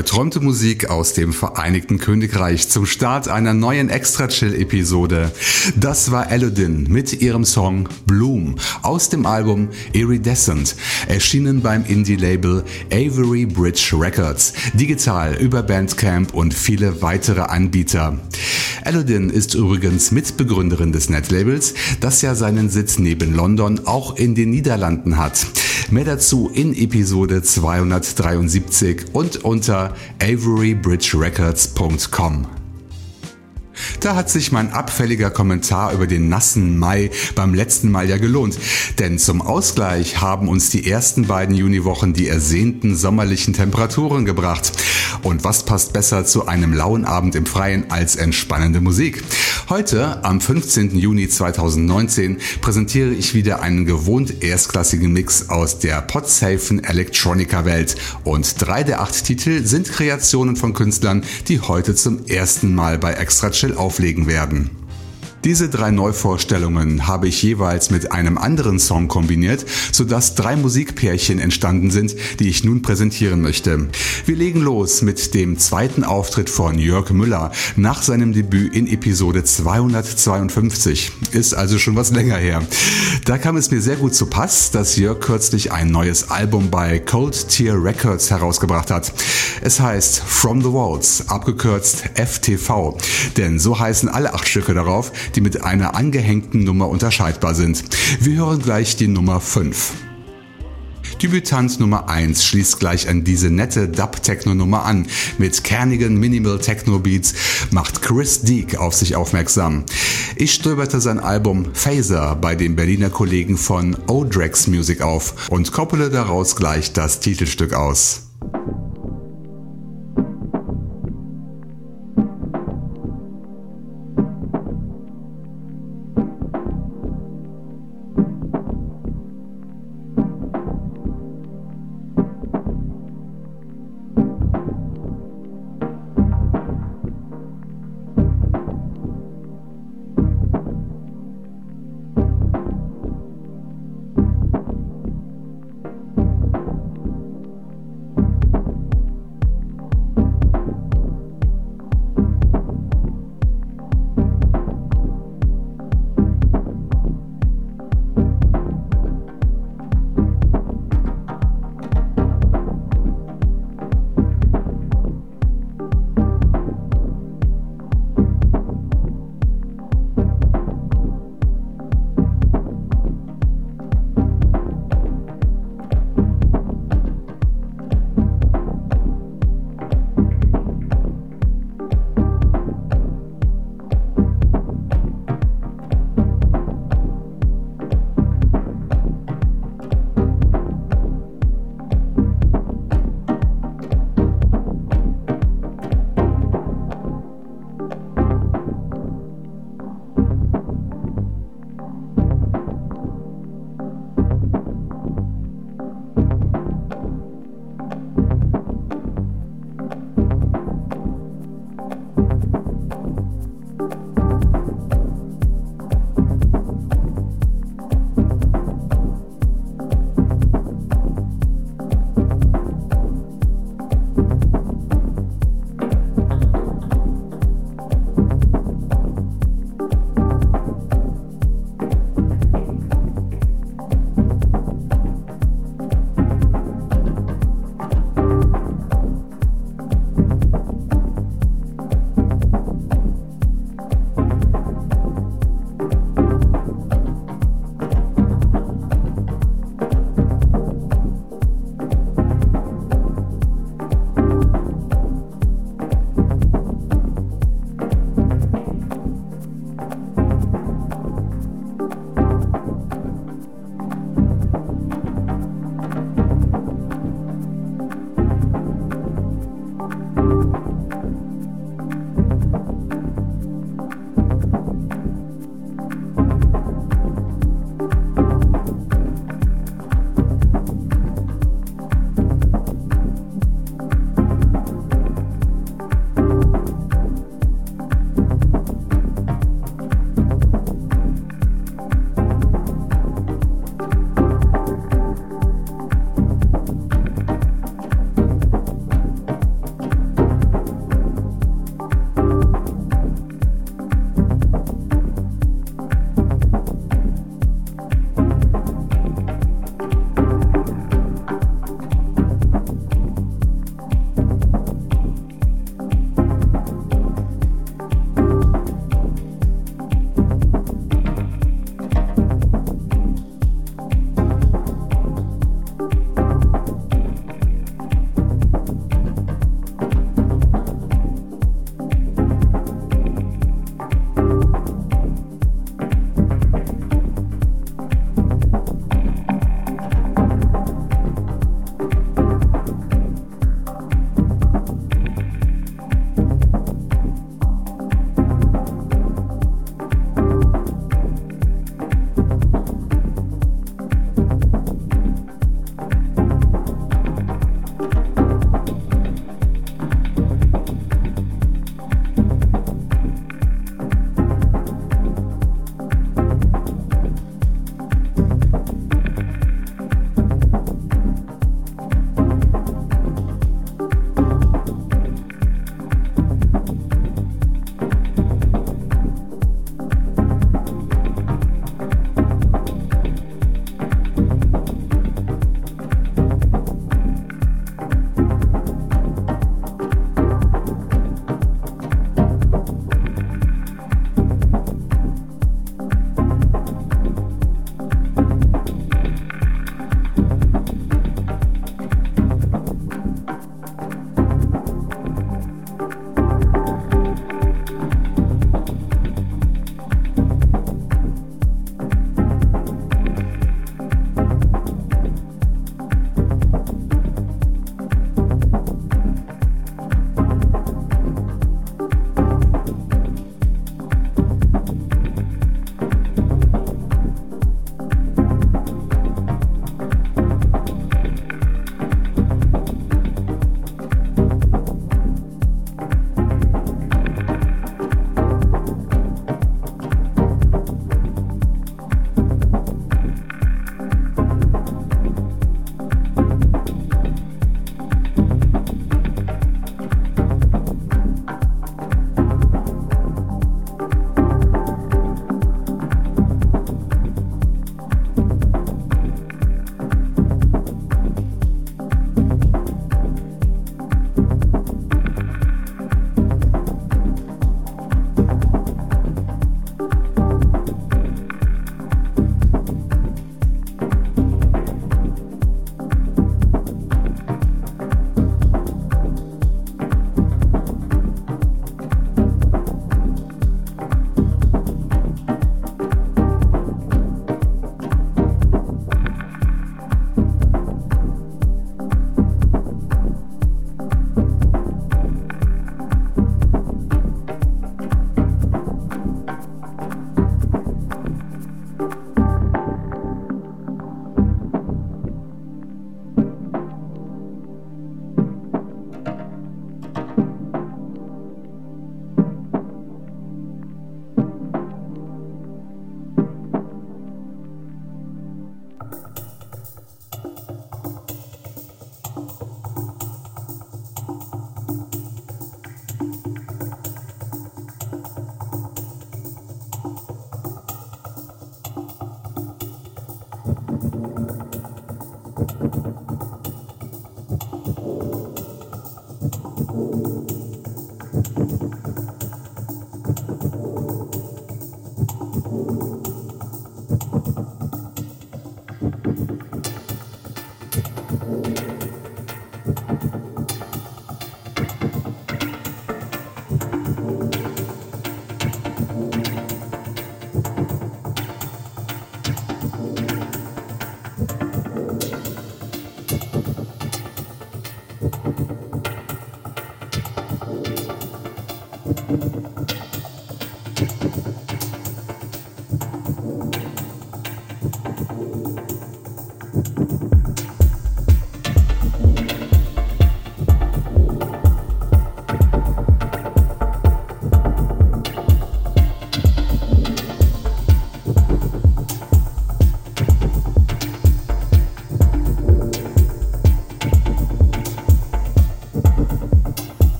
Verträumte Musik aus dem Vereinigten Königreich zum Start einer neuen Extra Chill Episode. Das war Elodin mit ihrem Song Bloom aus dem Album Iridescent, erschienen beim Indie-Label Avery Bridge Records, digital über Bandcamp und viele weitere Anbieter. Elodin ist übrigens Mitbegründerin des Netlabels, das ja seinen Sitz neben London auch in den Niederlanden hat. Mehr dazu in Episode 273 und unter averybridgerecords.com. Da hat sich mein abfälliger Kommentar über den nassen Mai beim letzten Mal ja gelohnt. Denn zum Ausgleich haben uns die ersten beiden Juniwochen die ersehnten sommerlichen Temperaturen gebracht. Und was passt besser zu einem lauen Abend im Freien als entspannende Musik? Heute, am 15. Juni 2019, präsentiere ich wieder einen gewohnt erstklassigen Mix aus der podsafen Electronica-Welt. Und drei der acht Titel sind Kreationen von Künstlern, die heute zum ersten Mal bei Extra Chill auflegen werden. Diese drei Neuvorstellungen habe ich jeweils mit einem anderen Song kombiniert, sodass drei Musikpärchen entstanden sind, die ich nun präsentieren möchte. Wir legen los mit dem zweiten Auftritt von Jörg Müller nach seinem Debüt in Episode 252. Ist also schon was länger her. Da kam es mir sehr gut zu Pass, dass Jörg kürzlich ein neues Album bei Cold Tier Records herausgebracht hat. Es heißt From the Walls, abgekürzt FTV, denn so heißen alle acht Stücke darauf, die mit einer angehängten Nummer unterscheidbar sind. Wir hören gleich die Nummer 5. Debütant Nummer 1 schließt gleich an diese nette Dub-Techno-Nummer an. Mit kernigen Minimal Techno Beats macht Chris Deek auf sich aufmerksam. Ich stöberte sein Album Phaser bei den Berliner Kollegen von Odrex Music auf und koppele daraus gleich das Titelstück aus.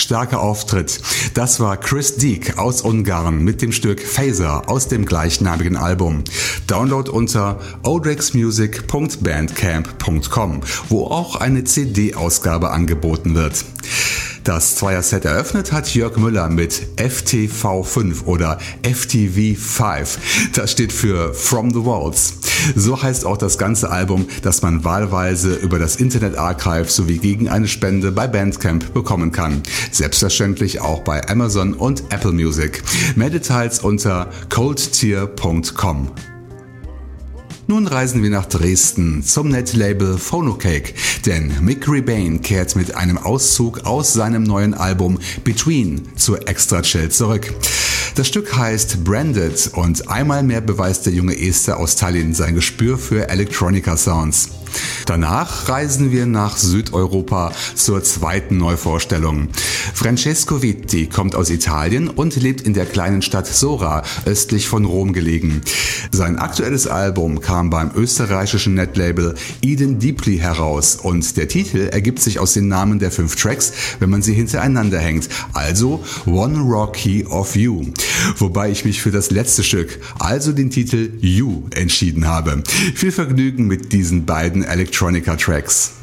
Starker Auftritt. Das war Chris Deek aus Ungarn mit dem Stück Phaser aus dem gleichnamigen Album. Download unter odrexmusic.bandcamp.com, wo auch eine CD-Ausgabe angeboten wird. Das Zweier-Set eröffnet hat Jörg Müller mit FTV5 oder FTV5. Das steht für From the Walls. So heißt auch das ganze Album, das man wahlweise über das Internet Archive sowie gegen eine Spende bei Bandcamp bekommen kann. Selbstverständlich auch bei Amazon und Apple Music. Mehr Details unter coldtier.com. Nun reisen wir nach Dresden zum Netlabel Phonocake, denn Mick Rebane kehrt mit einem Auszug aus seinem neuen Album Between zur Extra Chill zurück. Das Stück heißt Branded und einmal mehr beweist der junge Esther aus Tallinn sein Gespür für Electronica Sounds. Danach reisen wir nach Südeuropa zur zweiten Neuvorstellung. Francesco Vitti kommt aus Italien und lebt in der kleinen Stadt Sora, östlich von Rom gelegen. Sein aktuelles Album kam beim österreichischen Netlabel Eden Deeply heraus und der Titel ergibt sich aus den Namen der fünf Tracks, wenn man sie hintereinander hängt. Also One Rocky of You. Wobei ich mich für das letzte Stück, also den Titel You, entschieden habe. Viel Vergnügen mit diesen beiden Electronica tracks.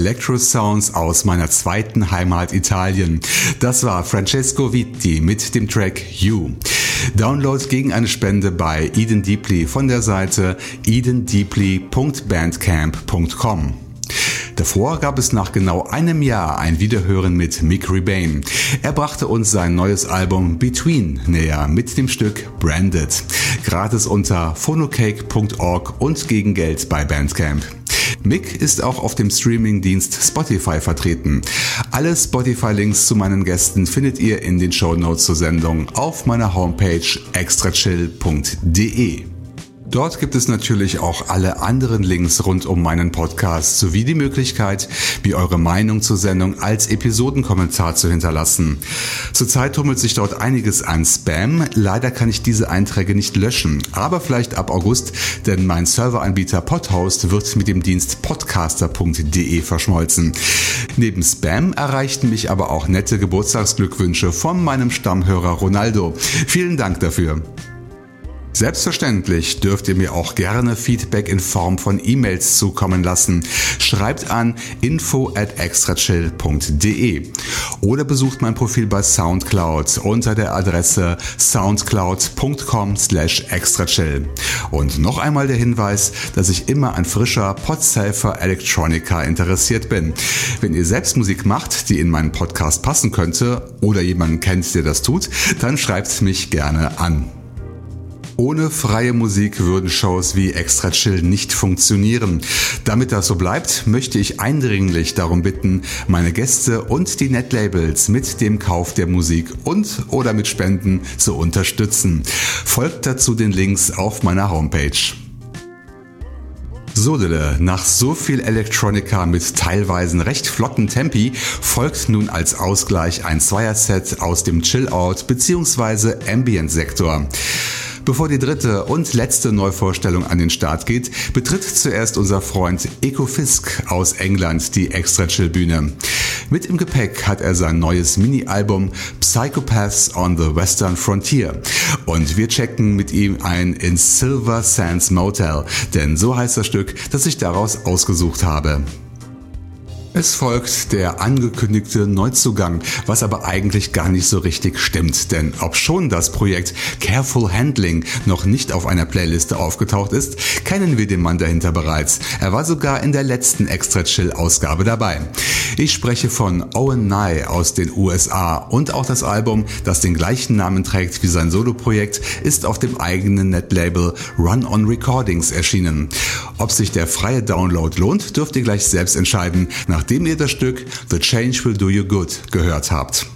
Electro Sounds aus meiner zweiten Heimat Italien. Das war Francesco Vitti mit dem Track You. Download gegen eine Spende bei Eden Deeply von der Seite edendeeply.bandcamp.com. Davor gab es nach genau einem Jahr ein Wiederhören mit Mick Rebane. Er brachte uns sein neues Album Between näher mit dem Stück Branded. Gratis unter phonocake.org und gegen Geld bei Bandcamp. Mick ist auch auf dem Streamingdienst Spotify vertreten. Alle Spotify-Links zu meinen Gästen findet ihr in den Show Notes zur Sendung auf meiner Homepage extrachill.de. Dort gibt es natürlich auch alle anderen Links rund um meinen Podcast sowie die Möglichkeit, mir eure Meinung zur Sendung als Episodenkommentar zu hinterlassen. Zurzeit tummelt sich dort einiges an Spam. Leider kann ich diese Einträge nicht löschen, aber vielleicht ab August, denn mein Serveranbieter Podhost wird mit dem Dienst podcaster.de verschmolzen. Neben Spam erreichten mich aber auch nette Geburtstagsglückwünsche von meinem Stammhörer Ronaldo. Vielen Dank dafür. Selbstverständlich dürft ihr mir auch gerne Feedback in Form von E-Mails zukommen lassen. Schreibt an info at extrachill.de oder besucht mein Profil bei Soundcloud unter der Adresse soundcloud.com slash extrachill. Und noch einmal der Hinweis, dass ich immer an frischer Podsafer Electronica interessiert bin. Wenn ihr selbst Musik macht, die in meinen Podcast passen könnte oder jemanden kennt, der das tut, dann schreibt mich gerne an. Ohne freie Musik würden Shows wie Extra Chill nicht funktionieren. Damit das so bleibt, möchte ich eindringlich darum bitten, meine Gäste und die Netlabels mit dem Kauf der Musik und oder mit Spenden zu unterstützen. Folgt dazu den Links auf meiner Homepage. Sodele, nach so viel Elektronika mit teilweise recht flotten Tempi folgt nun als Ausgleich ein Zweierset aus dem Chill-Out bzw. Ambient-Sektor. Bevor die dritte und letzte Neuvorstellung an den Start geht, betritt zuerst unser Freund Eko Fisk aus England die Extra Chill Bühne. Mit im Gepäck hat er sein neues Mini-Album Psychopaths on the Western Frontier. Und wir checken mit ihm ein in Silver Sands Motel, denn so heißt das Stück, das ich daraus ausgesucht habe. Es folgt der angekündigte Neuzugang, was aber eigentlich gar nicht so richtig stimmt, denn ob schon das Projekt Careful Handling noch nicht auf einer Playliste aufgetaucht ist, kennen wir den Mann dahinter bereits. Er war sogar in der letzten Extra Chill Ausgabe dabei. Ich spreche von Owen Nye aus den USA und auch das Album, das den gleichen Namen trägt wie sein Soloprojekt, ist auf dem eigenen Netlabel Run On Recordings erschienen. Ob sich der freie Download lohnt, dürft ihr gleich selbst entscheiden, nachdem ihr das Stück The Change Will Do You Good gehört habt.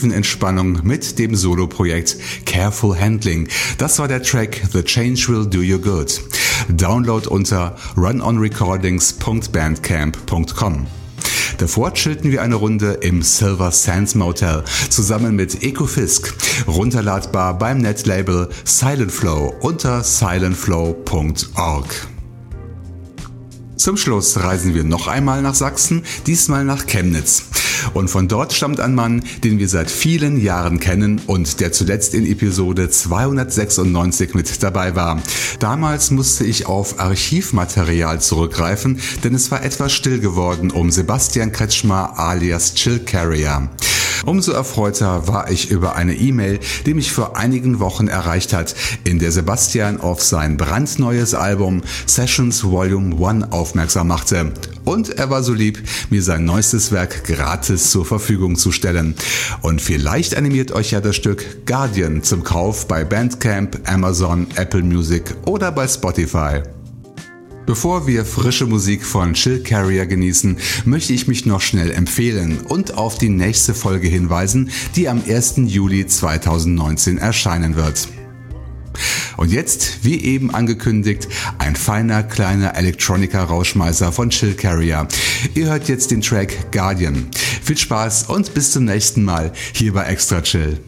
Tiefen Entspannung mit dem Soloprojekt Careful Handling. Das war der Track The Change Will Do You Good. Download unter runonrecordings.bandcamp.com. Davor chillten wir eine Runde im Silver Sands Motel zusammen mit Ecofisk, runterladbar beim Netlabel Silentflow unter silentflow.org. Zum Schluss reisen wir noch einmal nach Sachsen, diesmal nach Chemnitz. Und von dort stammt ein Mann, den wir seit vielen Jahren kennen und der zuletzt in Episode 296 mit dabei war. Damals musste ich auf Archivmaterial zurückgreifen, denn es war etwas still geworden um Sebastian Kretschmer alias Chill Carrier. Umso erfreuter war ich über eine E-Mail, die mich vor einigen Wochen erreicht hat, in der Sebastian auf sein brandneues Album Sessions Volume 1 aufmerksam machte. Und er war so lieb, mir sein neuestes Werk gratis zur Verfügung zu stellen. Und vielleicht animiert euch ja das Stück Guardian zum Kauf bei Bandcamp, Amazon, Apple Music oder bei Spotify. Bevor wir frische Musik von Chill Carrier genießen, möchte ich mich noch schnell empfehlen und auf die nächste Folge hinweisen, die am 1. Juli 2019 erscheinen wird. Und jetzt, wie eben angekündigt, ein feiner kleiner Electronica-Rauschmeißer von Chill Carrier. Ihr hört jetzt den Track Guardian. Viel Spaß und bis zum nächsten Mal hier bei Extra Chill.